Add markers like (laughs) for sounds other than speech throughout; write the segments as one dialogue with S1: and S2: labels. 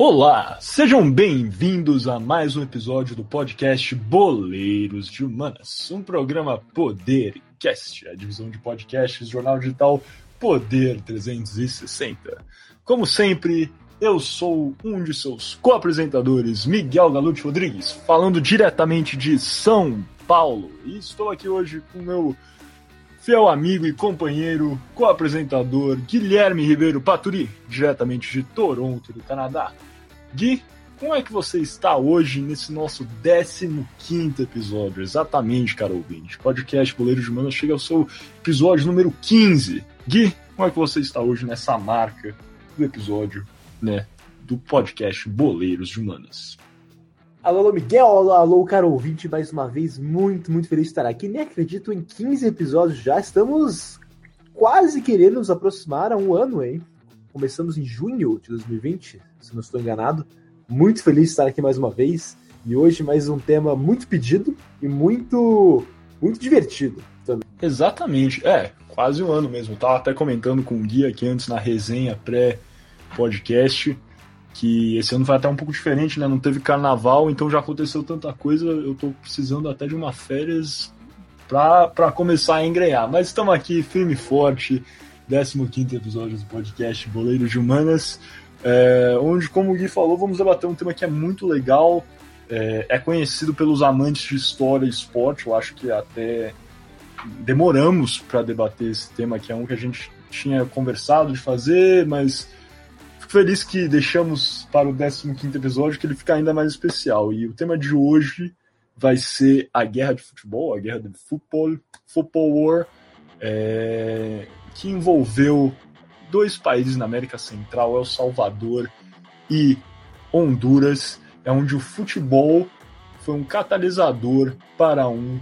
S1: Olá, sejam bem-vindos a mais um episódio do podcast Boleiros de Humanas, um programa Podercast, a divisão de podcasts jornal digital Poder 360. Como sempre, eu sou um de seus co-apresentadores, Miguel Galute Rodrigues, falando diretamente de São Paulo, e estou aqui hoje com meu fiel amigo e companheiro, co-apresentador Guilherme Ribeiro Paturi, diretamente de Toronto, do Canadá. Gui, como é que você está hoje nesse nosso 15 episódio? Exatamente, cara ouvinte. Podcast Boleiro de Manas chega ao seu episódio número 15. Gui, como é que você está hoje nessa marca do episódio, né, do podcast Boleiros de Humanas?
S2: Alô, alô, Miguel, alô, alô, caro ouvinte, mais uma vez, muito, muito feliz de estar aqui. Nem acredito, em 15 episódios já, estamos quase querendo nos aproximar a um ano, hein? Começamos em junho de 2020, se não estou enganado. Muito feliz de estar aqui mais uma vez. E hoje mais um tema muito pedido e muito muito divertido também.
S1: Exatamente. É, quase um ano mesmo. Eu tava até comentando com o Gui aqui antes na resenha pré-podcast que esse ano vai até um pouco diferente, né? Não teve carnaval, então já aconteceu tanta coisa, eu tô precisando até de uma férias para começar a engrear. Mas estamos aqui firme e forte, 15 episódio do podcast Boleiros de Humanas, é, onde, como o Gui falou, vamos debater um tema que é muito legal, é, é conhecido pelos amantes de história e esporte, eu acho que até demoramos para debater esse tema, que é um que a gente tinha conversado de fazer, mas fico feliz que deixamos para o 15 episódio, que ele fica ainda mais especial. E o tema de hoje vai ser a guerra de futebol, a guerra de futebol, football war, é, que envolveu dois países na América Central, El Salvador e Honduras, é onde o futebol foi um catalisador para um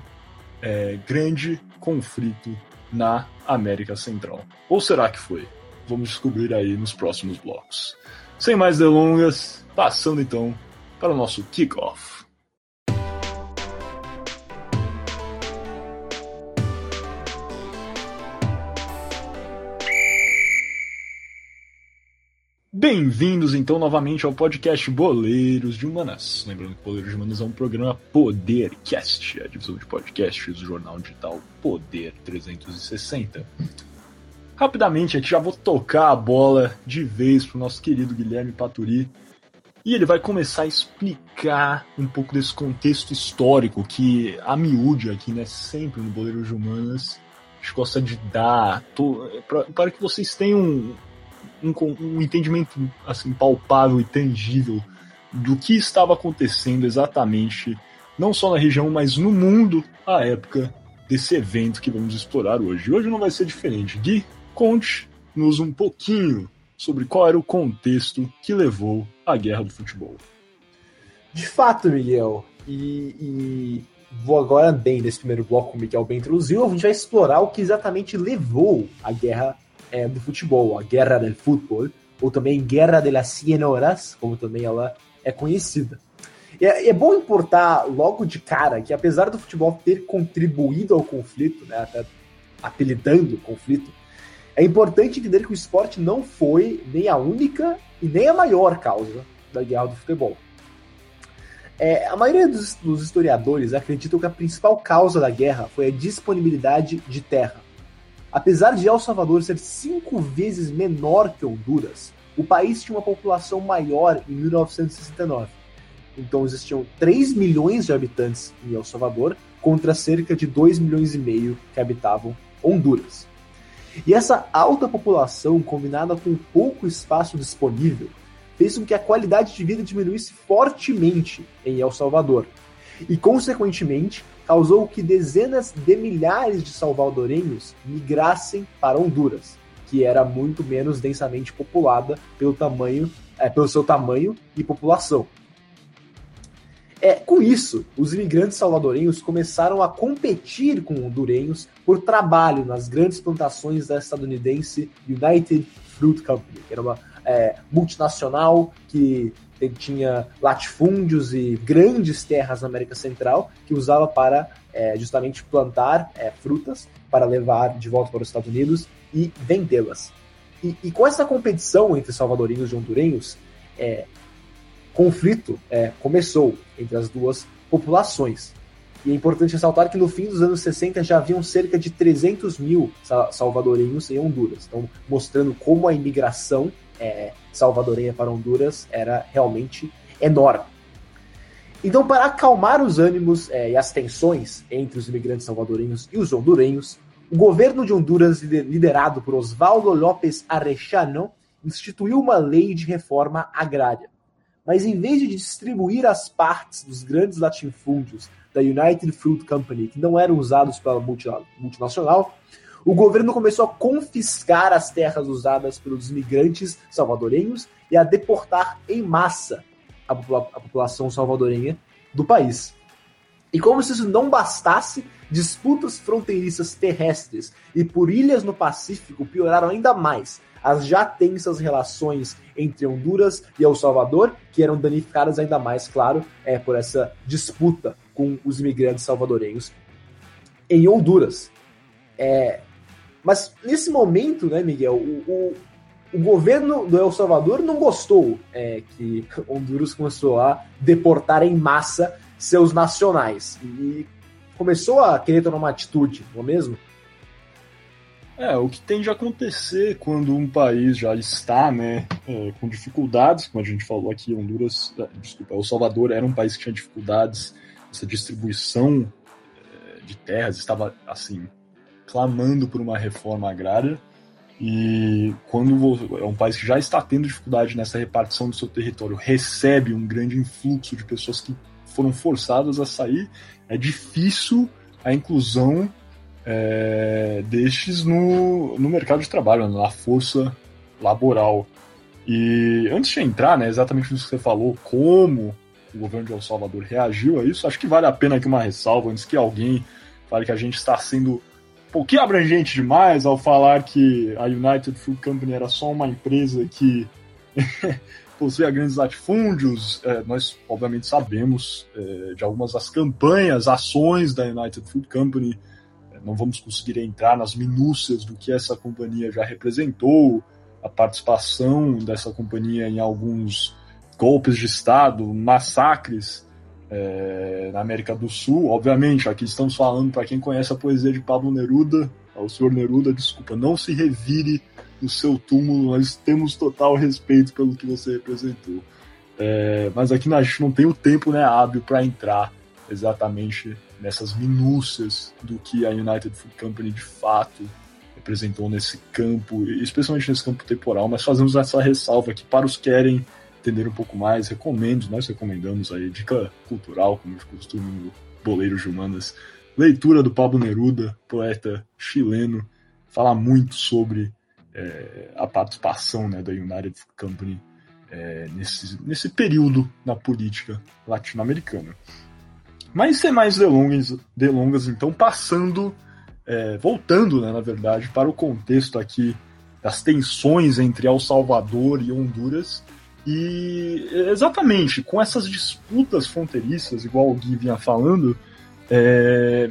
S1: é, grande conflito na América Central. Ou será que foi? Vamos descobrir aí nos próximos blocos. Sem mais delongas, passando então para o nosso kickoff. Bem-vindos então novamente ao podcast Boleiros de Humanas. Lembrando que Boleiros de Humanas é um programa Podercast, a divisão de podcasts do jornal digital Poder 360. Rapidamente aqui já vou tocar a bola de vez para o nosso querido Guilherme Paturi e ele vai começar a explicar um pouco desse contexto histórico que a miúde aqui, né, sempre no Boleiros de Humanas, a gente gosta de dar para que vocês tenham um, um entendimento assim palpável e tangível do que estava acontecendo exatamente, não só na região, mas no mundo à época desse evento que vamos explorar hoje. Hoje não vai ser diferente. Gui, conte-nos um pouquinho sobre qual era o contexto que levou à guerra do futebol.
S2: De fato, Miguel, e, e vou agora bem nesse primeiro bloco que o Miguel bem introduziu, a gente vai explorar o que exatamente levou à guerra é, do futebol, a Guerra del Futebol, ou também Guerra de las Horas, como também ela é conhecida. É, é, bom importar logo de cara que, apesar do futebol ter contribuído ao conflito, né, até apelidando o conflito, é importante entender que o esporte não foi nem a única e nem a maior causa da guerra do futebol. É, a maioria dos, dos historiadores acreditam que a principal causa da guerra foi a disponibilidade de terra. Apesar de El Salvador ser cinco vezes menor que Honduras, o país tinha uma população maior em 1969. Então existiam 3 milhões de habitantes em El Salvador contra cerca de 2 milhões e meio que habitavam Honduras. E essa alta população, combinada com pouco espaço disponível, fez com que a qualidade de vida diminuísse fortemente em El Salvador. E, consequentemente, causou que dezenas de milhares de salvadorenhos migrassem para Honduras, que era muito menos densamente populada pelo tamanho, é, pelo seu tamanho e população. É, com isso, os imigrantes salvadorenhos começaram a competir com hondurenhos por trabalho nas grandes plantações da estadunidense United Fruit Company, que era uma é, multinacional que tinha latifúndios e grandes terras na América Central que usava para é, justamente plantar é, frutas para levar de volta para os Estados Unidos e vendê-las. E, e, com essa competição entre salvadorinhos e hondurenhos, é, conflito é, começou entre as duas populações. E é importante ressaltar que no fim dos anos 60 já haviam cerca de 300 mil salvadorenhos em Honduras. Então, mostrando como a imigração é, salvadorenha para Honduras era realmente enorme. Então, para acalmar os ânimos é, e as tensões entre os imigrantes salvadorenhos e os hondurenhos, o governo de Honduras, liderado por Osvaldo López Arrechano, instituiu uma lei de reforma agrária. Mas em vez de distribuir as partes dos grandes latifúndios da United Fruit Company, que não eram usados pela multinacional, o governo começou a confiscar as terras usadas pelos imigrantes salvadorenhos e a deportar em massa a, a população salvadorenha do país. E como se isso não bastasse, disputas fronteiriças terrestres e por ilhas no Pacífico pioraram ainda mais as já tensas relações entre Honduras e El Salvador, que eram danificadas ainda mais, claro, é, por essa disputa com os imigrantes salvadorenhos em Honduras. É, mas nesse momento, né, Miguel, o, o, o governo do El Salvador não gostou é, que (laughs) Honduras começou a deportar em massa seus nacionais e começou a querer tomar uma atitude, não é mesmo?
S1: É, o que tende a acontecer quando um país já está né, é, com dificuldades, como a gente falou aqui, Honduras, é, desculpa, El Salvador era um país que tinha dificuldades, essa distribuição é, de terras estava, assim, clamando por uma reforma agrária, e quando é um país que já está tendo dificuldade nessa repartição do seu território, recebe um grande influxo de pessoas que foram forçadas a sair, é difícil a inclusão é, destes no, no mercado de trabalho, na força laboral. E antes de entrar, né, exatamente nisso que você falou, como o governo de El Salvador reagiu a isso, acho que vale a pena aqui uma ressalva antes que alguém fale que a gente está sendo pouquinho abrangente demais ao falar que a United Food Company era só uma empresa que (laughs) possuía grandes latifúndios. É, nós, obviamente, sabemos é, de algumas das campanhas, ações da United Food Company não vamos conseguir entrar nas minúcias do que essa companhia já representou, a participação dessa companhia em alguns golpes de Estado, massacres é, na América do Sul. Obviamente, aqui estamos falando para quem conhece a poesia de Pablo Neruda, ao senhor Neruda, desculpa, não se revire no seu túmulo, nós temos total respeito pelo que você representou. É, mas aqui a gente não tem o tempo né, hábil para entrar exatamente nessas minúcias do que a United Food Company de fato representou nesse campo, especialmente nesse campo temporal, mas fazemos essa ressalva aqui para os que querem entender um pouco mais, recomendo, nós recomendamos aí, dica cultural, como de costume no Boleiro de Humanas, leitura do Pablo Neruda, poeta chileno, fala muito sobre é, a participação né, da United Company é, nesse, nesse período na política latino-americana. Mas sem mais delongas, delongas então, passando, é, voltando, né, na verdade, para o contexto aqui das tensões entre El Salvador e Honduras. E exatamente, com essas disputas fronteiriças, igual o Gui vinha falando, é,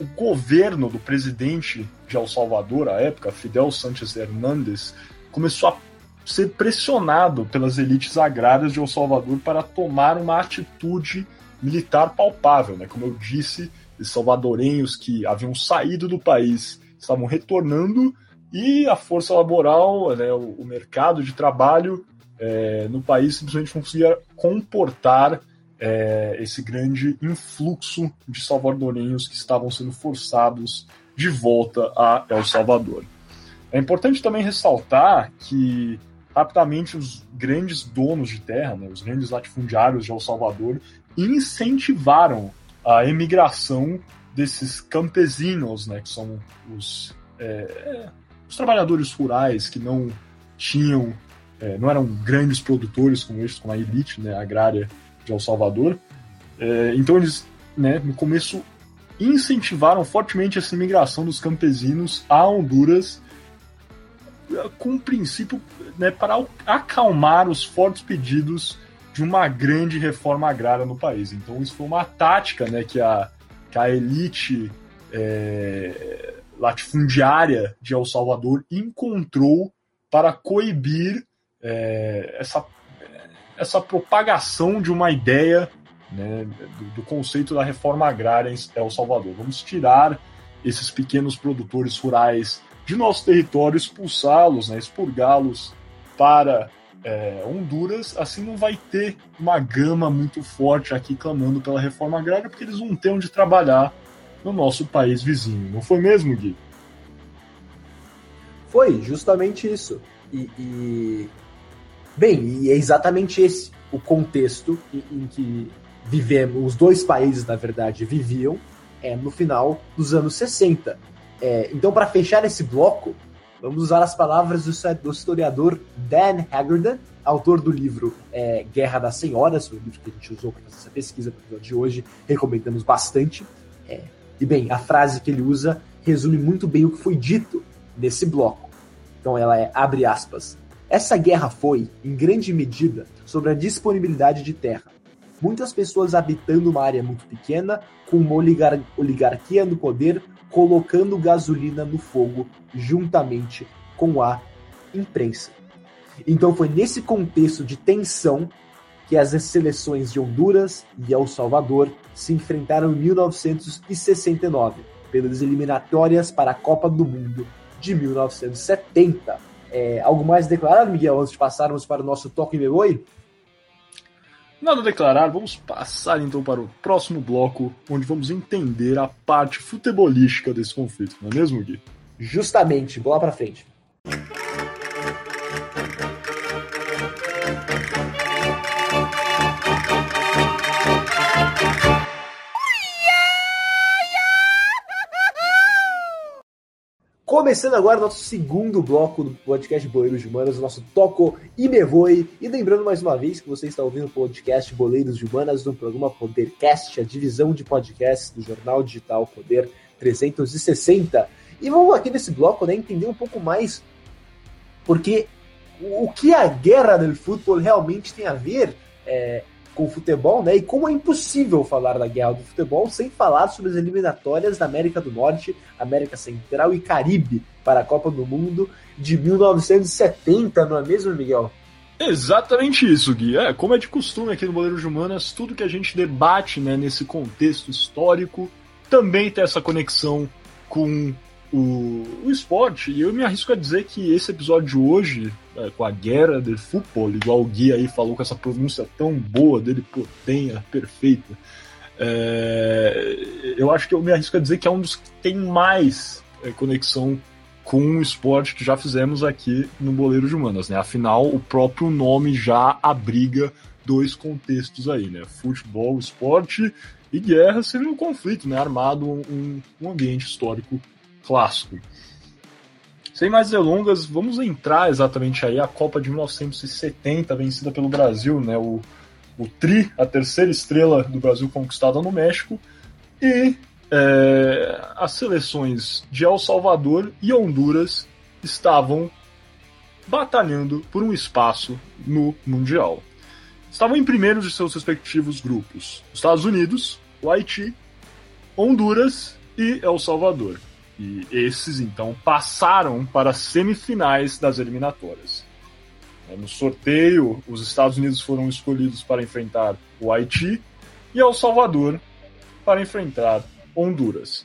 S1: o governo do presidente de El Salvador, à época, Fidel Sánchez Hernández, começou a ser pressionado pelas elites agrárias de El Salvador para tomar uma atitude militar palpável. Né? Como eu disse, os salvadorenhos que haviam saído do país estavam retornando e a força laboral, né, o, o mercado de trabalho é, no país simplesmente conseguia comportar é, esse grande influxo de salvadorenhos que estavam sendo forçados de volta a El Salvador. É importante também ressaltar que rapidamente os grandes donos de terra, né, os grandes latifundiários de El Salvador, incentivaram a emigração desses campesinos, né, que são os, é, os trabalhadores rurais que não tinham, é, não eram grandes produtores como estes, como a elite né, agrária de El Salvador. É, então eles, né, no começo, incentivaram fortemente essa imigração dos campesinos a Honduras com um princípio né, para acalmar os fortes pedidos de uma grande reforma agrária no país. Então isso foi uma tática né, que, a, que a elite é, latifundiária de El Salvador encontrou para coibir é, essa, essa propagação de uma ideia né, do, do, conceito da reforma agrária em El Salvador. Vamos tirar esses pequenos produtores rurais de nosso território, expulsá-los, né, expurgá-los para é, Honduras. Assim não vai ter uma gama muito forte aqui clamando pela reforma agrária, porque eles não têm onde trabalhar no nosso país vizinho. Não foi mesmo, Gui?
S2: Foi, justamente isso. E, e... Bem, e é exatamente esse o contexto em, que vivemos, os dois países, na verdade, viviam é, no final dos anos 60. É, então, para fechar esse bloco, vamos usar as palavras do, historiador Dan Haggerty, autor do livro é, Guerra das Senhoras, o livro que a gente usou para fazer essa pesquisa para o de hoje, recomendamos bastante. É, e bem, a frase que ele usa resume muito bem o que foi dito nesse bloco. Então ela é, abre aspas, essa guerra foi, em grande medida, sobre a disponibilidade de terra muitas pessoas habitando uma área muito pequena, com uma oligar oligarquia no poder, colocando gasolina no fogo juntamente com a imprensa. Então foi nesse contexto de tensão que as seleções de Honduras e El Salvador se enfrentaram em 1969, pelas eliminatórias para a Copa do Mundo de 1970. É, algo mais declarado, Miguel, antes de passarmos para o nosso toque e me
S1: Nada a declarar, vamos passar então para o próximo bloco, onde vamos entender a parte futebolística desse conflito, não é mesmo, Gui?
S2: Justamente, bola para frente. Começando agora nosso segundo bloco do podcast Boleiros de Humanas, o nosso Toco e Me Voe. E lembrando mais uma vez que você está ouvindo o podcast Boleiros de Humanas no programa Podercast, a divisão de podcasts do jornal digital Poder 360. E vamos aqui nesse bloco né, entender um pouco mais porque o que a guerra do futebol realmente tem a ver é, com o futebol, né? E como é impossível falar da guerra do futebol sem falar sobre as eliminatórias da América do Norte, América Central e Caribe para a Copa do Mundo de 1970, não é mesmo, Miguel?
S1: Exatamente isso, Gui. É, como é de costume aqui no Boleiro de Humanas, tudo que a gente debate né, nesse contexto histórico também tem essa conexão com o, o esporte. E eu me arrisco a dizer que esse episódio de hoje, é, com a guerra do futebol, igual o Gui aí falou com essa pronúncia tão boa dele, potenha, perfeita. É, eu acho que eu me arrisco a dizer que é um dos que tem mais é, conexão com o esporte que já fizemos aqui no Boleiro de Humanas, né? Afinal, o próprio nome já abriga dois contextos aí, né? Futebol, esporte e guerra seria um conflito, né? Armado, um, um ambiente histórico clássico. Sem mais delongas, vamos entrar exatamente aí a Copa de 1970, vencida pelo Brasil, né? O, o Tri, a terceira estrela do Brasil conquistada no México, e é, as seleções de El Salvador e Honduras estavam batalhando por um espaço no Mundial. Estavam em primeiros de seus respectivos grupos: Estados Unidos, o Haiti, Honduras e El Salvador. E esses, então, passaram para as semifinais das eliminatórias. É, no sorteio, os Estados Unidos foram escolhidos para enfrentar o Haiti e El Salvador para enfrentar Honduras.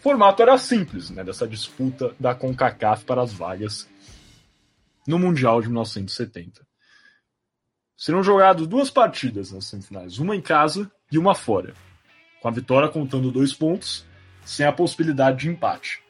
S1: O formato era simples, né, dessa disputa da CONCACAF para as vagas no Mundial de 1970. Serão jogadas duas partidas nas semifinais, uma em casa e uma fora, com a vitória contando dois pontos sem a possibilidade de empate.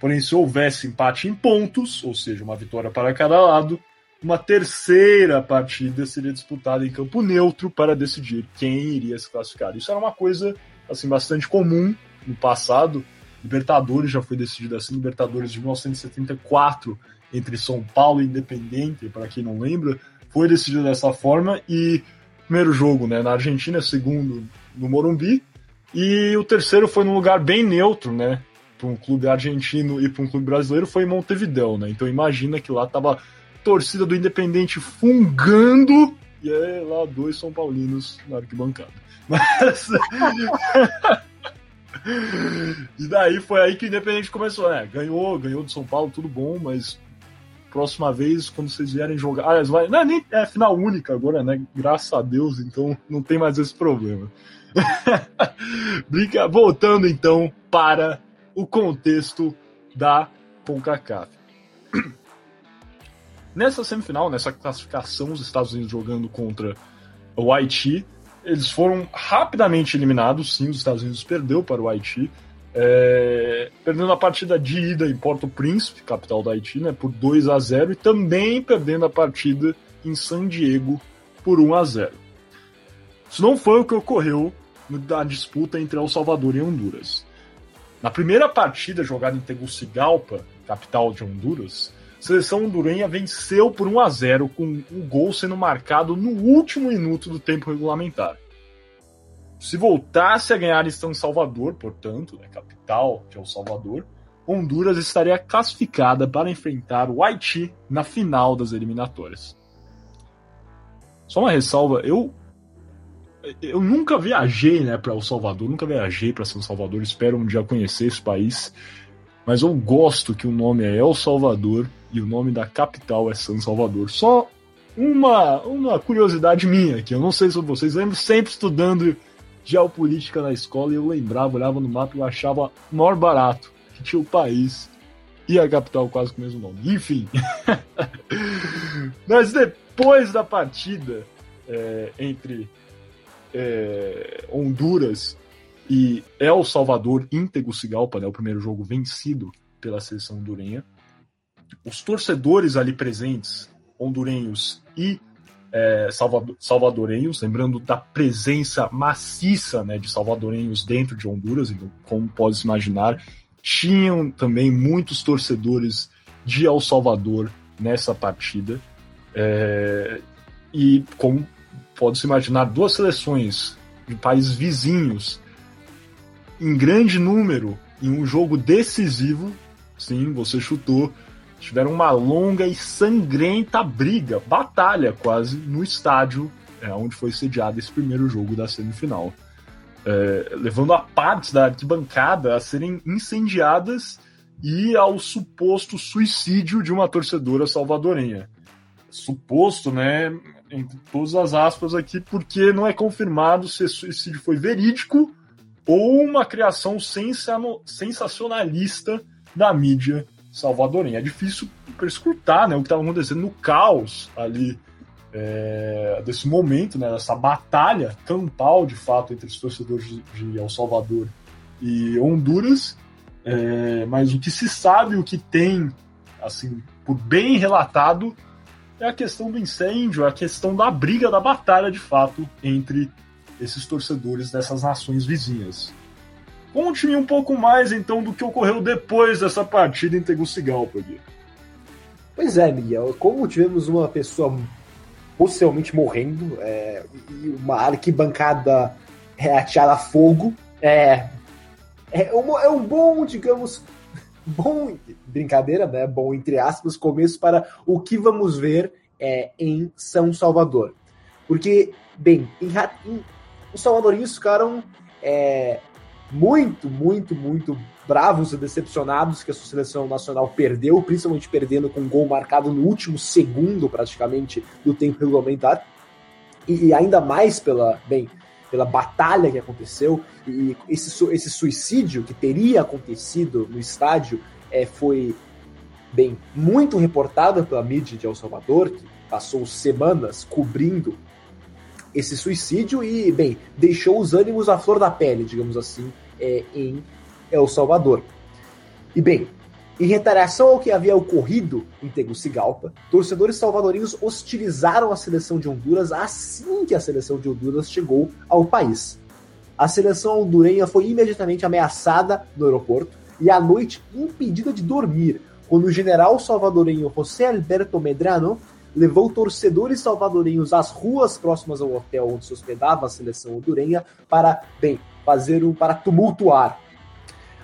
S1: Porém, se houvesse empate em pontos, ou seja, uma vitória para cada lado, uma terceira partida seria disputada em campo neutro para decidir quem iria se classificar. Isso era uma coisa assim bastante comum no passado. Libertadores já foi decidido assim, Libertadores de 1974 entre São Paulo e Independente, para quem não lembra, foi decidido dessa forma e primeiro jogo, né, na Argentina, segundo no Morumbi, e o terceiro foi num lugar bem neutro, né? Para um clube argentino e para um clube brasileiro foi em Montevidéu, né? Então imagina que lá tava torcida do Independente fungando e aí lá dois São Paulinos na arquibancada. Mas. (laughs) e daí foi aí que o Independente começou, né? Ganhou, ganhou do São Paulo, tudo bom, mas próxima vez, quando vocês vierem jogar. Ah, vai, não, é nem é final única agora, né? Graças a Deus, então não tem mais esse problema. (laughs) Brinca, voltando então para o contexto da CONCACAF. (clears throat) Nessa semifinal, nessa classificação, os Estados Unidos jogando contra o Haiti, eles foram rapidamente eliminados. Sim, os Estados Unidos perdeu para o Haiti, é, perdendo a partida de ida em Porto Príncipe, capital do Haiti, né, por 2 a 0 e também perdendo a partida em San Diego por 1 a 0. Isso não foi o que ocorreu na disputa entre El Salvador e Honduras. Na primeira partida jogada em Tegucigalpa, capital de Honduras, a seleção hondurenha venceu por 1 a 0 com o gol sendo marcado no último minuto do tempo regulamentar. Se voltasse a ganhar em São Salvador, portanto, né, capital de El Salvador, Honduras estaria classificada para enfrentar o Haiti na final das eliminatórias. Só uma ressalva, eu eu nunca viajei, né, para El Salvador, nunca viajei para São Salvador, espero um dia conhecer esse país, mas eu gosto que o nome é El Salvador e o nome da capital é São Salvador. Só uma, uma curiosidade minha, que eu não sei sobre vocês, lembro sempre estudando geopolítica na escola e eu lembrava, olhava no mapa e achava maior barato que tinha o país e a capital quase com o mesmo nome. Enfim. (laughs) Mas depois da partida é, entre é, Honduras e El Salvador em Tegucigalpa, né, o primeiro jogo vencido pela seleção hondurenha, os torcedores ali presentes, hondurenhos e é, salvadorenhos, lembrando da presença maciça né, de salvadorenhos dentro de Honduras, então, como pode se imaginar, tinham também muitos torcedores de El Salvador nessa partida. É, e como pode se imaginar, duas seleções de países vizinhos em grande número em um jogo decisivo, sim, você chutou, tiveram uma longa e sangrenta briga, batalha quase, no estádio é, onde foi sediado esse primeiro jogo da semifinal. É, levando a partes da arquibancada a serem incendiadas e ao suposto suicídio de uma torcedora salvadorenha. Suposto, né? Entre todas as aspas aqui, porque não é confirmado se esse suicídio foi verídico ou uma criação sensacionalista da mídia salvadorenha. É difícil escutar né, o que estava acontecendo no caos ali é, desse momento, né, dessa batalha campal, de fato, entre os torcedores de El Salvador e Honduras. É, mas o que se sabe, o que tem, assim, por bem relatado, é a questão do incêndio, é a questão da briga, da batalha, de fato, entre esses torcedores dessas nações vizinhas. Conte-me um pouco mais, então, do que ocorreu depois dessa partida em Tegucigalpa, Gui.
S2: Pois é, Miguel. Como tivemos uma pessoa possivelmente morrendo é, e uma arquibancada reateada a fogo, é, é, um, é um bom, digamos, (laughs) bom, brincadeira, né? Bom, entre aspas, começo para o que vamos ver é, em São Salvador. Porque, bem, em, em, os salvadorinhos ficaram é, muito, muito, muito bravos e decepcionados que a sua seleção nacional perdeu, principalmente perdendo com um gol marcado no último segundo, praticamente, do tempo regulamentar. E, e ainda mais pela, bem, pela batalha que aconteceu e esse, esse suicídio que teria acontecido no estádio é, foi bem muito reportado pela mídia de El Salvador, que passou semanas cobrindo esse suicídio e, bem, deixou os ânimos à flor da pele, digamos assim, é, em El Salvador. E, bem, em retaliação ao que havia ocorrido em Tegucigalpa, torcedores salvadorinhos hostilizaram a seleção de Honduras assim que a seleção de Honduras chegou ao país. A seleção hondurenha foi imediatamente ameaçada no aeroporto e à noite impedida de dormir, quando o general salvadorenho José Alberto Medrano levou torcedores salvadorenhos às ruas próximas ao hotel onde se hospedava a seleção hondurenha para, bem, fazer um para tumultuar.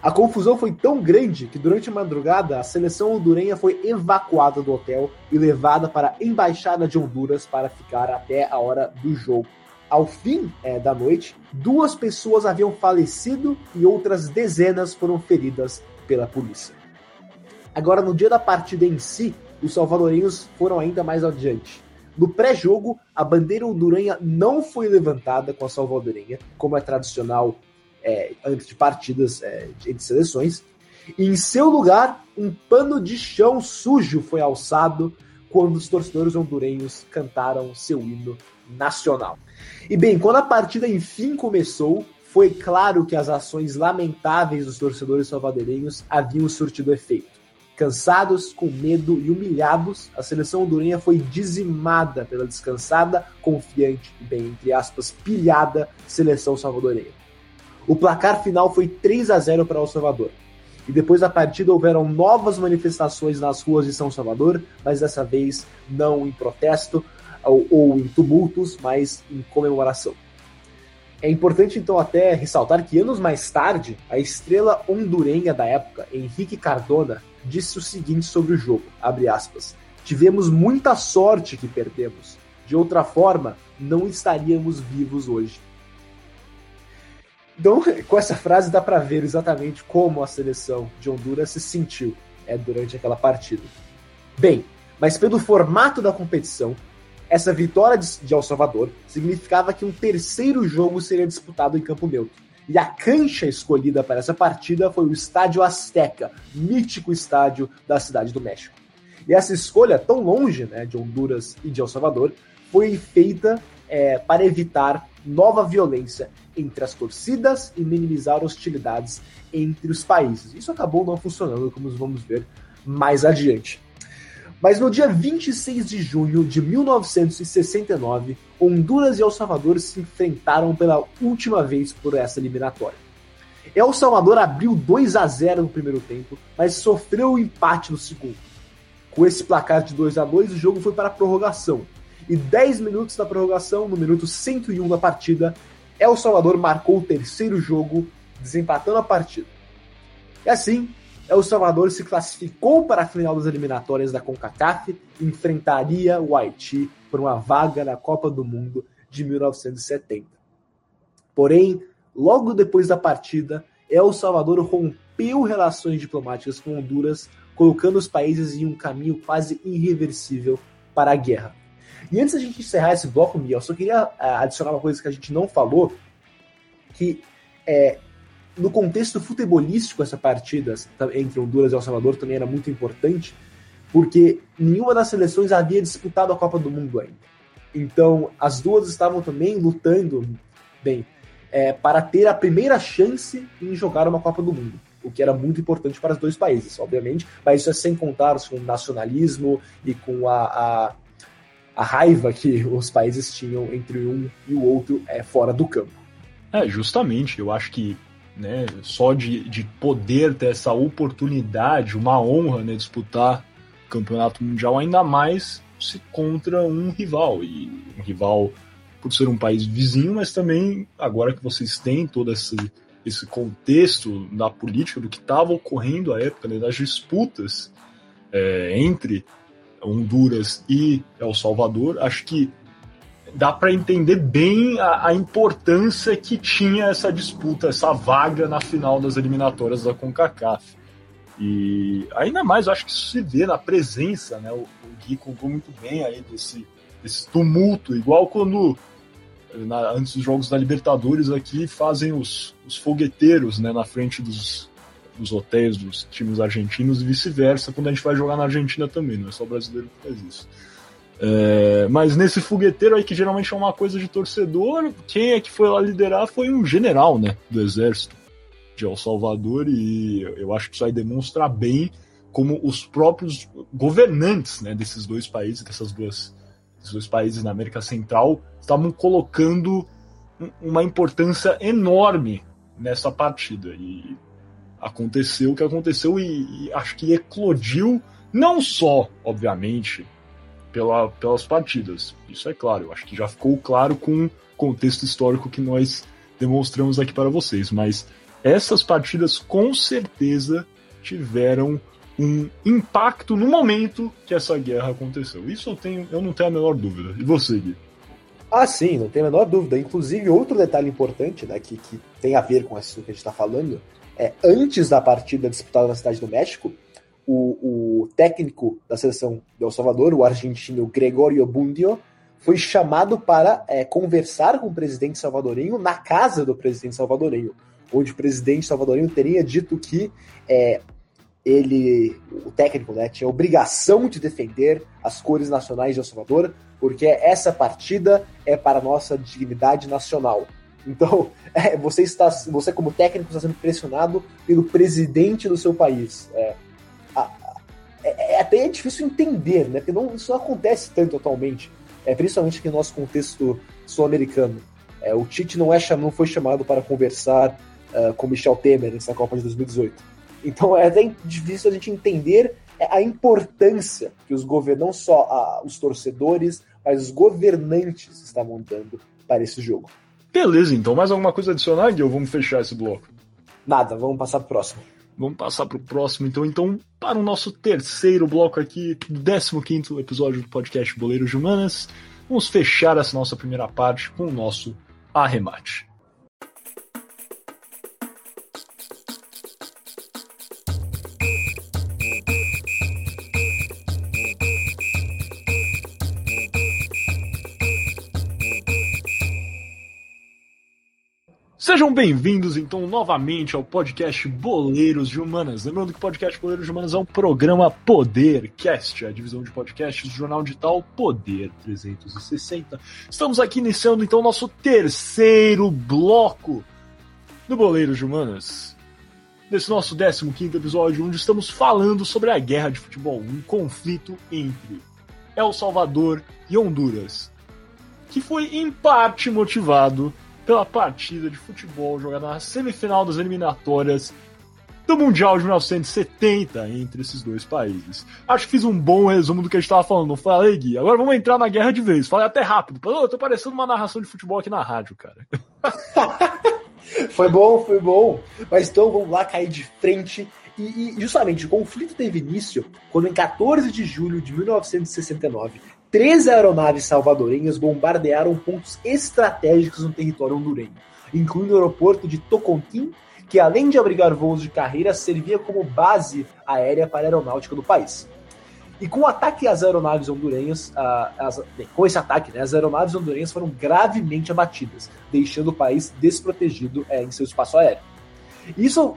S2: A confusão foi tão grande que durante a madrugada a seleção hondurenha foi evacuada do hotel e levada para a embaixada de Honduras para ficar até a hora do jogo. Ao fim é, da noite, duas pessoas haviam falecido e outras dezenas foram feridas pela polícia. Agora, no dia da partida em si, os salvadorenhos foram ainda mais adiante. No pré-jogo, a bandeira honduranha não foi levantada com a salvadorenha, como é tradicional é, antes de partidas é, entre seleções. E em seu lugar, um pano de chão sujo foi alçado quando os torcedores hondurenhos cantaram seu hino nacional. E bem, quando a partida enfim começou, foi claro que as ações lamentáveis dos torcedores salvadorenhos haviam surtido efeito. Cansados, com medo e humilhados, a seleção hondurenha foi dizimada pela descansada, confiante e, bem, entre aspas, pilhada seleção salvadorenha. O placar final foi 3 a 0 para El Salvador. E depois da partida houveram novas manifestações nas ruas de São Salvador, mas dessa vez não em protesto ou, ou em tumultos, mas em comemoração. É importante então até ressaltar que anos mais tarde, a estrela hondurenha da época, Henrique Cardona, disse o seguinte sobre o jogo, aspas, Tivemos muita sorte que perdemos. De outra forma, não estaríamos vivos hoje. Então, (laughs) com essa frase dá para ver exatamente como a seleção de Honduras se sentiu é, durante aquela partida. Bem, mas pelo formato da competição, essa vitória de El Salvador significava que um terceiro jogo seria disputado em campo neutro. E a cancha escolhida para essa partida foi o Estádio Azteca, mítico estádio da cidade do México. E essa escolha, tão longe né, de Honduras e de El Salvador, foi feita é, para evitar nova violência entre as torcidas e minimizar hostilidades entre os países. Isso acabou não funcionando, como vamos ver mais adiante. Mas no dia 26 de junho de 1969, Honduras e El Salvador se enfrentaram pela última vez por essa eliminatória. El Salvador abriu 2 a 0 no primeiro tempo, mas sofreu o um empate no segundo. Com esse placar de 2 a 2, o jogo foi para a prorrogação. E 10 minutos da prorrogação, no minuto 101 da partida, El Salvador marcou o terceiro jogo, desempatando a partida. E assim, El Salvador se classificou para a final das eliminatórias da CONCACAF e enfrentaria o Haiti por uma vaga na Copa do Mundo de 1970. Porém, logo depois da partida, El Salvador rompeu relações diplomáticas com Honduras, colocando os países em um caminho quase irreversível para a guerra. E antes da gente encerrar esse bloco, Miguel, só queria eh, adicionar uma coisa que a gente não falou, que é, no contexto futebolístico, essa partida entre Honduras e El Salvador também era muito importante, porque nenhuma das seleções havia disputado a Copa do Mundo ainda. Então, as duas estavam também lutando, bem, é, para ter a primeira chance em jogar uma Copa do Mundo, o que era muito importante para os dois países, obviamente, mas isso é sem contar com o nacionalismo e com a, a, a raiva que os países tinham entre um e o outro é, fora do campo.
S1: É, justamente, eu acho que né, só de, de poder ter essa oportunidade, uma honra, né, disputar campeonato mundial, ainda mais se contra um rival, e um rival por ser um país vizinho, mas também agora que vocês têm todo esse, esse contexto da política, do que estava ocorrendo à época, né, das disputas é, entre Honduras e El Salvador, acho que dá para entender bem a, a, importância que tinha essa disputa, essa vaga na final das eliminatórias da CONCACAF. E ainda mais, acho que isso se vê na presença, né? O, o Gui contou muito bem aí desse, desse tumulto, igual quando na, antes dos jogos da Libertadores aqui fazem os, os fogueteiros né, na frente dos, dos hotéis dos times argentinos e vice-versa quando a gente vai jogar na Argentina também, não é só o brasileiro que faz isso. É, mas nesse fogueteiro aí, que geralmente é uma coisa de torcedor, quem é que foi lá liderar foi um general né, do exército de El Salvador, e eu acho que isso aí demonstra bem como os próprios governantes né, desses dois países, dessas duas, desses dois países na América Central, estavam colocando uma importância enorme nessa partida. E aconteceu o que aconteceu, e, e acho que eclodiu, não só, obviamente, pela, pelas partidas. Isso é claro, eu acho que já ficou claro com o contexto histórico que nós demonstramos aqui para vocês, mas essas partidas com certeza tiveram um impacto no momento que essa guerra aconteceu. Isso eu, tenho, eu não tenho a menor dúvida. E você, Gui?
S2: Ah, sim, não tem a menor dúvida. Inclusive, outro detalhe importante, né, que, que tem a ver com isso que a gente está falando, é antes da partida disputada na Cidade do México, o, o técnico da seleção de El Salvador, o argentino Gregorio Bundio, foi chamado para é, conversar com o presidente salvadorenho na casa do presidente salvadorenho, onde o presidente salvadorenho teria dito que é, ele, o técnico, né, tinha obrigação de defender as cores nacionais de El Salvador, porque essa partida é para nossa dignidade nacional. Então, é, (laughs) você está, você como técnico está sendo pressionado pelo presidente do seu país. É, é, é até difícil entender, né? Porque não, isso não acontece tanto atualmente, é, principalmente aqui no nosso contexto sul-americano. É, o Tite não, é, não foi chamado para conversar uh, com Michel Temer nessa Copa de 2018. Então é até difícil a gente entender a importância que os governantes, não só a, os torcedores, mas os governantes estavam dando para esse jogo.
S1: Beleza, então. Mais alguma coisa adicionar, Gui, ou vamos fechar esse bloco?
S2: Nada, vamos passar pro próximo.
S1: Vamos passar pro próximo, então. Então, para o nosso terceiro bloco aqui, do 15 episódio do podcast Boleiros de Humanas, vamos fechar essa nossa primeira parte com o nosso arremate. Sejam bem-vindos, então, novamente ao podcast Boleiros de Humanas. Lembrando que o podcast Boleiros de Humanas é um programa Podercast, a divisão de podcasts do jornal digital Poder 360. Estamos aqui iniciando, então, nosso terceiro bloco do Boleiros de Humanas. Nesse nosso 15 episódio, onde estamos falando sobre a guerra de futebol, um conflito entre El Salvador e Honduras, que foi em parte motivado pela partida de futebol jogada na semifinal das eliminatórias do Mundial de 1970 entre esses dois países. Acho que fiz um bom resumo do que a gente estava falando, não falei, Gui? Agora vamos entrar na guerra de vez. Falei até rápido. Eu tô parecendo uma narração de futebol aqui na rádio, cara. (laughs)
S2: foi bom, foi bom. Mas então vamos lá cair de frente. E, e justamente o conflito teve início quando, em 14 de julho de 1969, Três aeronaves salvadorenhas bombardearam pontos estratégicos no território hondurenho, incluindo o aeroporto de Tocontin, que além de abrigar voos de carreira, servia como base aérea para a aeronáutica do país. E com o ataque às aeronaves hondurenhas, as, com esse ataque, né, as aeronaves hondurenhas foram gravemente abatidas, deixando o país desprotegido é, em seu espaço aéreo. Isso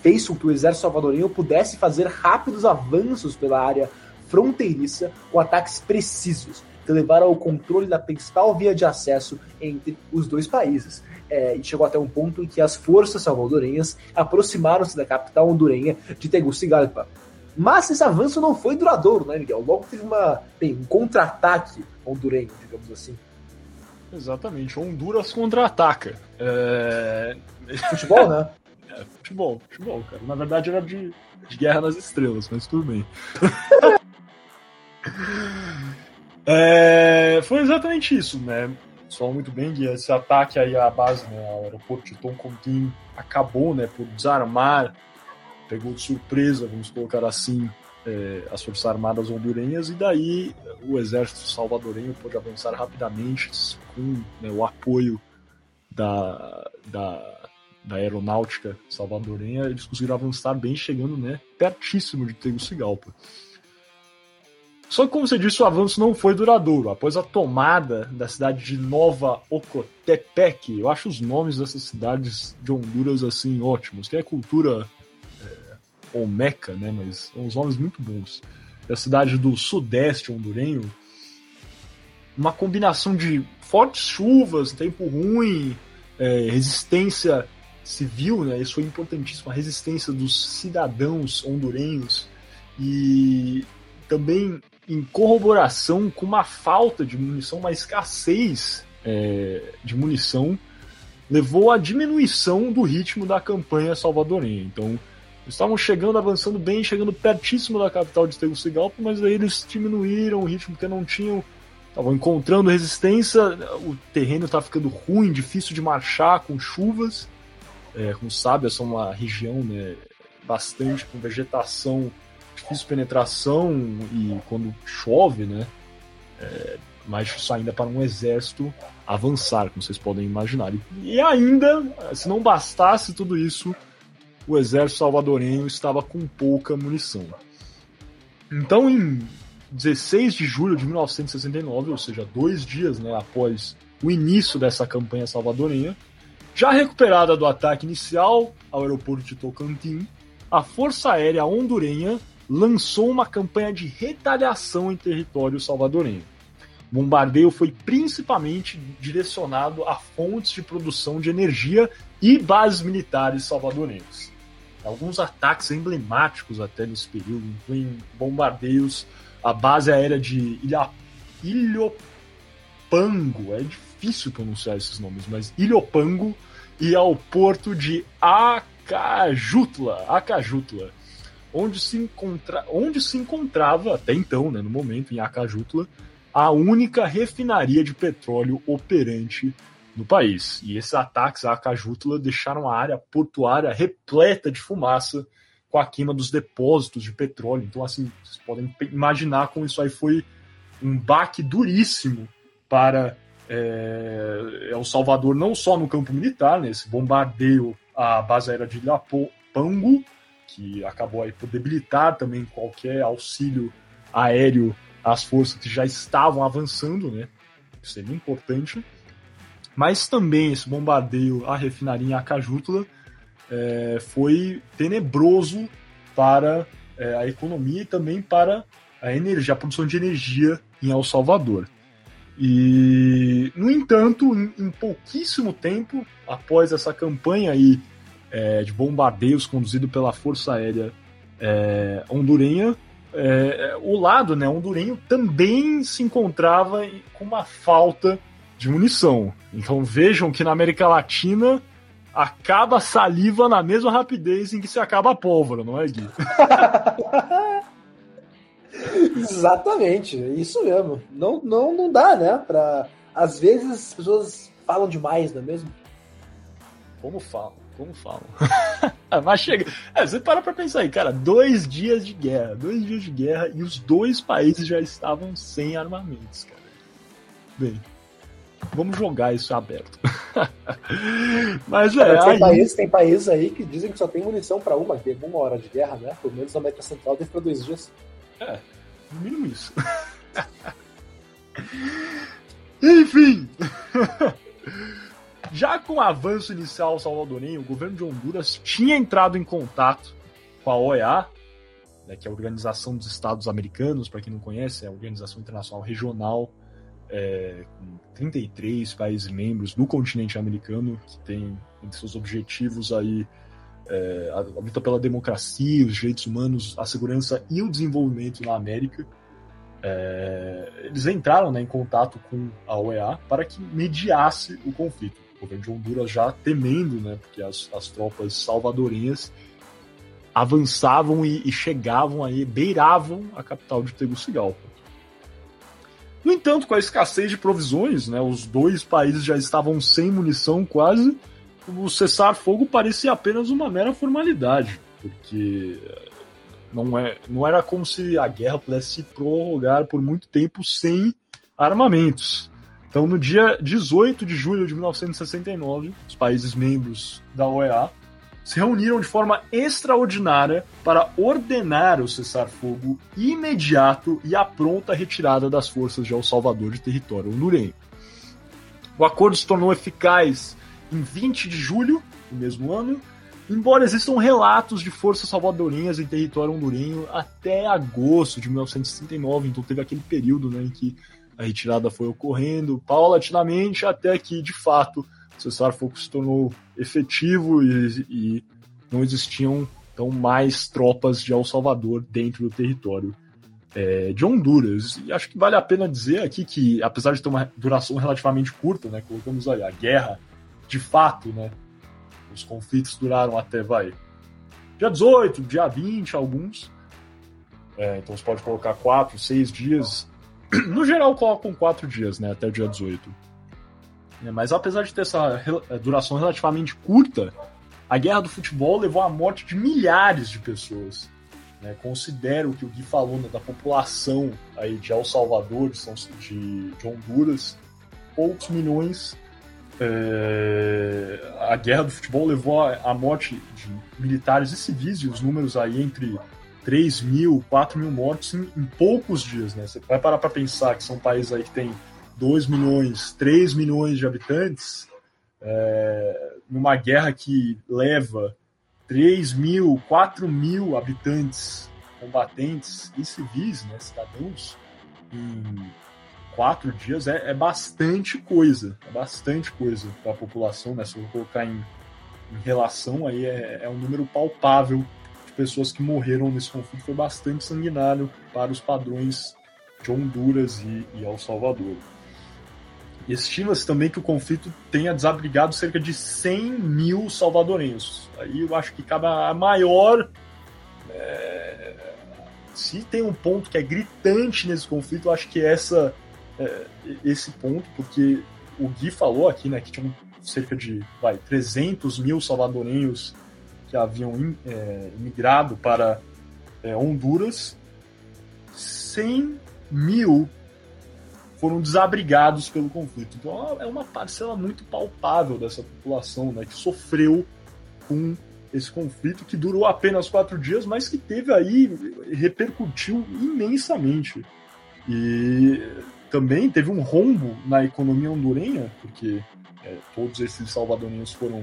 S2: fez com que o exército salvadorenho pudesse fazer rápidos avanços pela área fronteiriça com ataques precisos, que levaram ao controle da principal via de acesso entre os dois países. É, e chegou até um ponto em que as forças salvadorenhas aproximaram-se da capital hondurenha de Tegucigalpa. Mas esse avanço não foi duradouro, né, Miguel? Logo teve uma, bem, um contra-ataque hondurenho, digamos assim.
S1: Exatamente, Honduras contra-ataca. É...
S2: Futebol, né? (laughs)
S1: É, futebol, futebol, cara. Na verdade era de, de Guerra nas Estrelas, mas tudo bem. (laughs) É, foi exatamente isso, né? Só muito bem, Gui, esse ataque aí à base, né, ao aeroporto de Toncontin acabou, né, por desarmar, pegou de surpresa, vamos colocar assim, é, as Forças Armadas hondurenhas, e daí o exército salvadorenho pôde avançar rapidamente com né, o apoio da, da, da aeronáutica salvadorenha, eles conseguiram avançar bem, chegando né, pertíssimo de Tegucigalpa. Só que, como você disse, o avanço não foi duradouro. Após a tomada da cidade de Nova Ocotepec, eu acho os nomes dessas cidades de Honduras assim ótimos, que é cultura é, olmeca, né? Mas são uns nomes muito bons. É a cidade do sudeste hondurenho, uma combinação de fortes chuvas, tempo ruim, é, resistência civil, né? Isso foi importantíssimo, a resistência dos cidadãos hondurenhos e também em corroboração com uma falta de munição, uma escassez é, de munição, levou à diminuição do ritmo da campanha salvadorenha. Então, estavam chegando, avançando bem, chegando pertíssimo da capital de Tegucigalpa, mas aí eles diminuíram o ritmo porque não tinham estavam encontrando resistência, o terreno estava ficando ruim, difícil de marchar com chuvas. É, como sabe, essa é uma região né, bastante com vegetação difícil penetração e quando chove, né? É mais difícil ainda para um exército avançar, como vocês podem imaginar. E ainda, se não bastasse tudo isso, o exército salvadorenho estava com pouca munição. Então, em 16 de julho de 1969, ou seja, dois dias né, após o início dessa campanha salvadorenha, já recuperada do ataque inicial ao aeroporto de Tocantins, a Força Aérea Hondurenha lançou uma campanha de retaliação em território salvadorenho. O bombardeio foi principalmente direcionado a fontes de produção de energia e bases militares salvadorenhas. Alguns ataques emblemáticos até nesse período incluem bombardeios à base aérea de Ilha... Ilhopango, é difícil pronunciar esses nomes, mas Ilhopango, e ao porto de Acajutla, Acajutla onde se, encontra... onde se encontrava, até então, né, no momento, em Acajutla, a única refinaria de petróleo operante no país. E esses ataques à Cajútula deixaram a área portuária repleta de fumaça com a queima dos depósitos de petróleo. Então, assim, vocês podem imaginar como isso aí foi um baque duríssimo para é, El Salvador, não só no campo militar, né, bombardeio à base aérea de Ilapango, que acabou aí por debilitar também qualquer auxílio aéreo as forças que já estavam avançando, né? Isso seria importante. Mas também esse bombardeio à refinaria em Acajutla é, foi tenebroso para é, a economia e também para a energia, a produção de energia em El Salvador. E, no entanto, em, em pouquíssimo tempo após essa campanha aí, é, de bombardeios conduzido pela Força Aérea é, hondurenha, é, o lado né, hondurenho também se encontrava com uma falta de munição. Então vejam que na América Latina acaba a saliva na mesma rapidez em que se acaba a pólvora, não é, Gui? (laughs)
S2: Exatamente, isso mesmo. Não, não, não dá, né? Pra... Às vezes as pessoas falam demais, não é mesmo?
S1: Como falam? Como falam? (laughs) Mas chega. É, você para pra pensar aí, cara, dois dias de guerra, dois dias de guerra e os dois países já estavam sem armamentos, cara. Bem, vamos jogar isso aberto. (laughs) Mas é.
S2: Tem, aí... países, tem países aí que dizem que só tem munição para uma, uma hora de guerra, né? Pelo menos na América Central tem para dois dias.
S1: É, no mínimo isso. (laughs) Enfim. Já com o avanço inicial salvadorenho, o governo de Honduras tinha entrado em contato com a OEA, né, que é a Organização dos Estados Americanos, para quem não conhece, é a Organização Internacional Regional, é, com 33 países membros no continente americano, que tem entre seus objetivos aí é, a, luta pela democracia, os direitos humanos, a segurança e o desenvolvimento na América. É, eles entraram né, em contato com a OEA para que mediasse o conflito governo de Honduras já temendo, né, porque as, as tropas salvadorenhas avançavam e, e, chegavam aí, beiravam a capital de Tegucigalpa. No entanto, com a escassez de provisões, né, os dois países já estavam sem munição quase, o cessar-fogo parecia apenas uma mera formalidade, porque não, é, não era como se a guerra pudesse se prorrogar por muito tempo sem armamentos. Então, no dia 18 de julho de 1969, os países membros da OEA se reuniram de forma extraordinária para ordenar o cessar-fogo imediato e a pronta retirada das forças de El Salvador de território hondurenho. O acordo se tornou eficaz em 20 de julho do mesmo ano, embora existam relatos de forças salvadorenhas em território hondurenho até agosto de 1969, então teve aquele período né, em que a retirada foi ocorrendo paulatinamente até que, de fato, o cessar-fogo se tornou efetivo e, e, não existiam então mais tropas de El Salvador dentro do território é, de Honduras. E acho que vale a pena dizer aqui que, apesar de ter uma duração relativamente curta, né, colocamos aí a guerra, de fato, né, os conflitos duraram até, vai, dia 18, dia 20, alguns. É, então você pode colocar quatro, seis dias no geral, colocam quatro dias, né? Até o dia 18. É, mas apesar de ter essa é, duração relativamente curta, a guerra do futebol levou à morte de milhares de pessoas. Né? Considero que o Gui falou né, da população aí de El Salvador, de, de Honduras, poucos milhões é, a guerra do futebol levou à morte de militares e civis, e os números aí entre 3 mil, 4 mil mortos em, em poucos dias, né? Você vai parar para pensar que são países aí que tem 2 milhões, 3 milhões de habitantes, é, numa guerra que leva 3 mil, 4 mil habitantes combatentes e civis, né, cidadãos, em quatro dias é, é bastante coisa, é bastante coisa para a população, né? Se eu colocar em, em relação, aí é, é um número palpável pessoas que morreram nesse conflito, foi bastante sanguinário para os padrões de Honduras e, e El Salvador. Estima-se também que o conflito tenha desabrigado cerca de 100 mil salvadorenhos. Aí eu acho que cabe a maior. É... Se tem um ponto que é gritante nesse conflito, eu acho que é essa, é, esse ponto, porque o Gui falou aqui né, que tinham cerca de vai, 300 mil salvadorenhos que haviam é, migrado para é, Honduras. 100 mil foram desabrigados pelo conflito. Então é uma parcela muito palpável dessa população né, que sofreu com esse conflito que durou apenas quatro dias, mas que teve aí, repercutiu imensamente. E também teve um rombo na economia hondurenha, porque é, todos esses salvadorenhos foram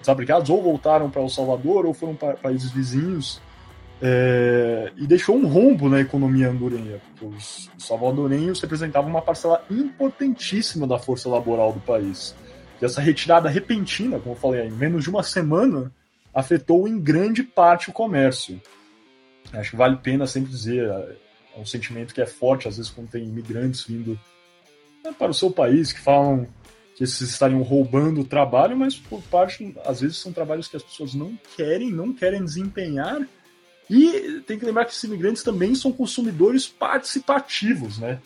S1: desabrigados ou voltaram para El Salvador ou foram para países vizinhos é, e deixou um rombo na economia hondurenha, porque os salvadorenhos representavam uma parcela importantíssima da força laboral do país. E essa retirada repentina, como eu falei, em menos de uma semana, afetou em grande parte o comércio. Acho que vale a pena sempre dizer, é um sentimento que é forte, às vezes, quando tem imigrantes vindo né, para o seu país, que falam que esses estariam roubando o trabalho, mas por parte, às vezes, são trabalhos que as pessoas não querem, não querem desempenhar e tem que lembrar que esses imigrantes também são consumidores participativos, né?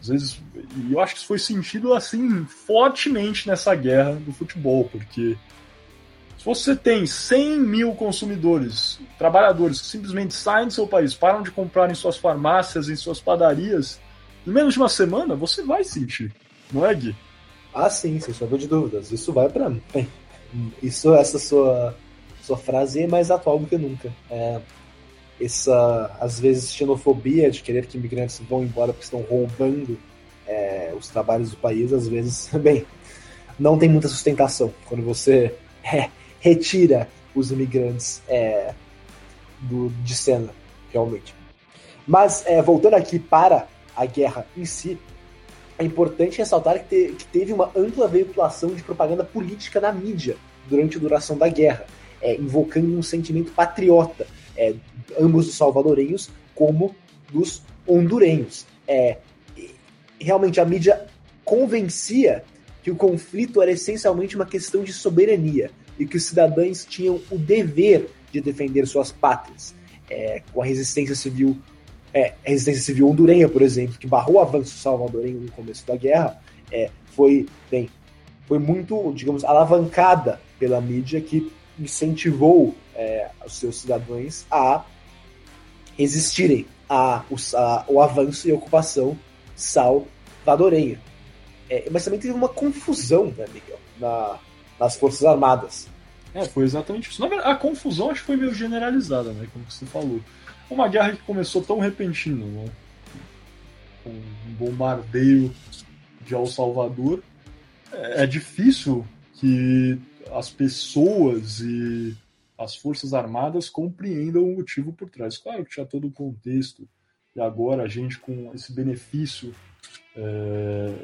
S1: Às vezes, e eu acho que isso foi sentido assim fortemente nessa guerra do futebol, porque se você tem 100 mil consumidores, trabalhadores que simplesmente saem do seu país, param de comprar em suas farmácias, em suas padarias, em menos de uma semana, você vai sentir, não é, Gui?
S2: Ah, sim, sem sombra de dúvidas. Isso vai para (laughs) Isso, essa sua, sua frase é mais atual do que nunca. É, essa, às vezes, xenofobia de querer que imigrantes vão embora porque estão roubando é, os trabalhos do país, às vezes, (laughs) bem, não tem muita sustentação quando você (laughs) é, retira os imigrantes é, do, de cena, realmente. Mas, é, voltando aqui para a guerra em si, é importante ressaltar que, te, que, teve uma ampla veiculação de propaganda política na mídia durante a duração da guerra, é, invocando um sentimento patriota, é, ambos dos salvadorenhos como dos hondurenhos. É, realmente a mídia convencia que o conflito era essencialmente uma questão de soberania e que os cidadãos tinham o dever de defender suas pátrias. É, com a resistência civil, é, a resistência civil hondurenha, por exemplo, que barrou o avanço salvadorenho no começo da guerra, é, foi, bem, foi muito, digamos, alavancada pela mídia que incentivou é, os seus cidadãos a resistirem a, a, o avanço e ocupação salvadorenha. É, mas também teve uma confusão, né, Miguel, na, nas Forças Armadas.
S1: É, foi exatamente isso. Verdade, a confusão acho que foi meio generalizada, né, como você falou. Uma guerra que começou tão repentina, né, um bombardeio de El Salvador, é, é difícil que as pessoas e as Forças Armadas compreendam o motivo por trás. Claro que tinha todo o contexto, e agora a gente, com esse benefício é,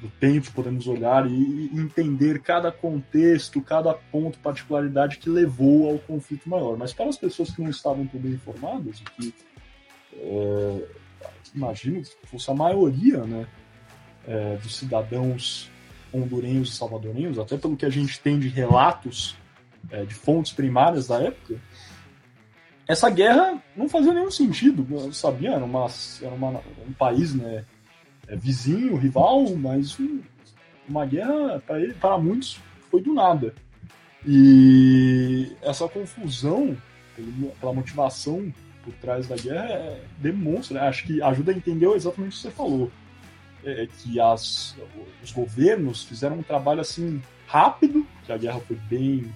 S1: do tempo, podemos olhar e, entender cada contexto, cada ponto, particularidade que levou ao conflito maior. Mas para as pessoas que não estavam tão bem informadas, que é, imagino que fosse a maioria né, é, dos cidadãos hondurenhos e salvadorenhos, até pelo que a gente tem de relatos é, de fontes primárias da época, essa guerra não fazia nenhum sentido. Sabia, era, uma, era uma, um país né, é, vizinho, rival, mas uma guerra, para, ele, para muitos, foi do nada. E essa confusão, pela motivação por trás da guerra, é, demonstra, acho que ajuda a entender exatamente o que você falou. é, que as, os governos fizeram um trabalho assim rápido, que a guerra foi bem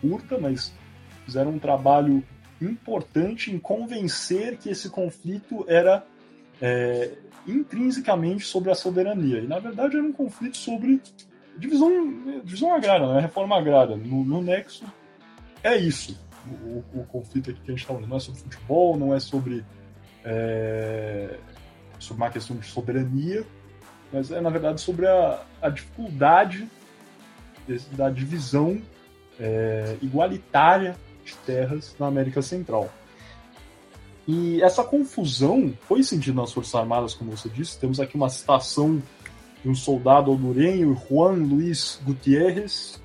S1: curta, mas fizeram um trabalho importante em convencer que esse conflito era é, intrinsecamente sobre a soberania. E na verdade era um conflito sobre divisão, divisão agrária, né? reforma agrária. No, no nexo é isso. O, o, o, conflito aqui que a gente está falando não é sobre futebol, não é sobre, é, sobre uma questão de soberania, mas é na verdade sobre a, a dificuldade da divisão é, igualitária de terras na América Central. E essa confusão foi sentida nas Forças Armadas, como você disse. Temos aqui uma citação de um soldado hondurenho, Juan Luis Gutierrez,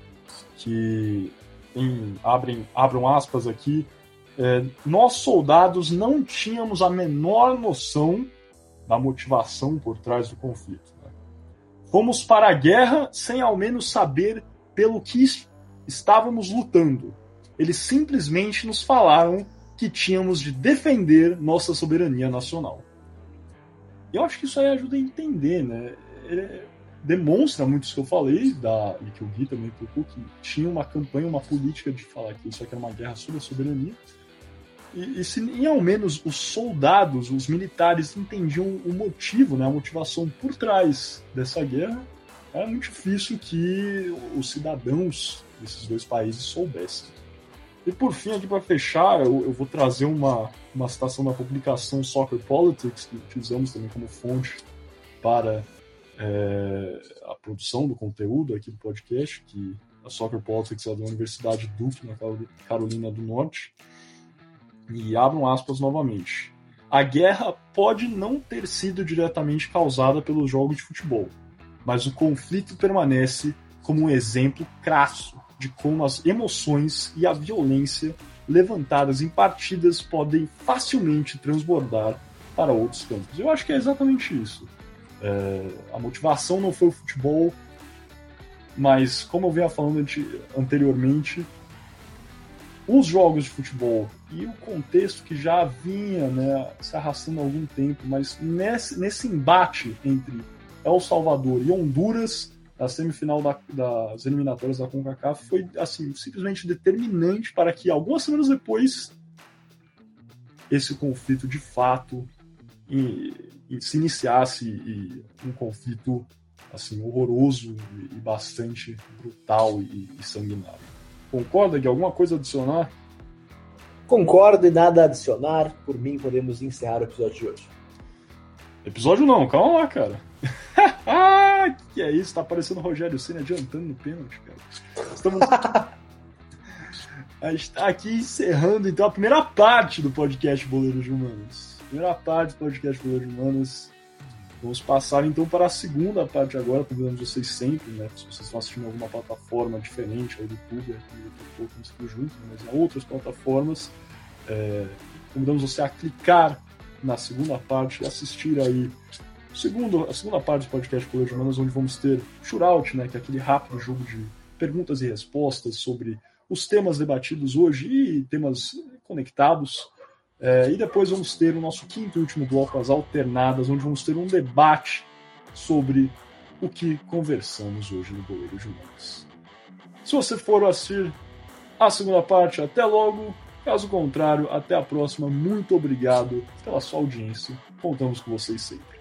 S1: que em, abrem, abram aspas aqui. É, nós soldados não tínhamos a menor noção da motivação por trás do conflito. Né? Fomos para a guerra sem ao menos saber pelo que estávamos lutando. Eles simplesmente nos falaram que tínhamos de defender nossa soberania nacional. Eu acho que isso aí ajuda a entender, né? Ele demonstra muito isso que eu falei, da, e que o Gui também tocou, que tinha uma campanha, uma política de falar que isso aqui era uma guerra sobre a soberania. E, e se em ao menos os soldados, os militares entendiam o motivo, né, a motivação por trás dessa guerra, era muito difícil que os cidadãos desses dois países soubessem. E por fim, aqui para fechar, eu, eu, vou trazer uma, uma citação da publicação Soccer Politics, que utilizamos também como fonte para é, a produção do conteúdo aqui do podcast, que a Soccer Politics é da Universidade Duke, na Carolina do Norte. E abram aspas novamente. A guerra pode não ter sido diretamente causada pelos jogos de futebol, mas o conflito permanece como um exemplo crasso de como as emoções e a violência levantadas em partidas podem facilmente transbordar para outros campos. Eu acho que é exatamente isso. É, a motivação não foi o futebol, mas como eu vinha falando anteriormente, os jogos de futebol e o contexto que já vinha né, se arrastando há algum tempo, mas nesse, nesse embate entre El Salvador e Honduras, a semifinal da, das eliminatórias da CONCACAF foi assim simplesmente determinante para que algumas semanas depois esse conflito de fato e, e se iniciasse e, um conflito assim horroroso e, e bastante brutal e, sanguinário. Concorda que alguma coisa adicionar?
S2: Concordo e nada a adicionar. Por mim, podemos encerrar o episódio de hoje.
S1: Episódio não, calma lá, cara. (laughs) ah, que é isso? Tá parecendo o Rogério Senna adiantando no pênalti, cara. Estamos. (laughs) a gente tá aqui encerrando então a primeira parte do podcast Boleiros Humanos. Primeira parte do podcast Boleiros Humanos. Vamos passar então para a segunda parte agora, convidando vocês sempre, né? Se vocês estão assistindo alguma plataforma diferente, aí do YouTube, aqui no YouTube, estamos juntos, mas em outras plataformas, é, convidamos você a clicar na segunda parte e assistir aí Segundo, a segunda parte do podcast Colégio Humanas, onde vamos ter shootout, né, que é aquele rápido jogo de perguntas e respostas sobre os temas debatidos hoje e temas conectados. É, e depois vamos ter o nosso quinto e último bloco, as alternadas, onde vamos ter um debate sobre o que conversamos hoje no Goleiro de Humanas. Se você for assistir a segunda parte, até logo. Caso contrário, até a próxima. Muito obrigado pela sua audiência. Contamos com vocês sempre.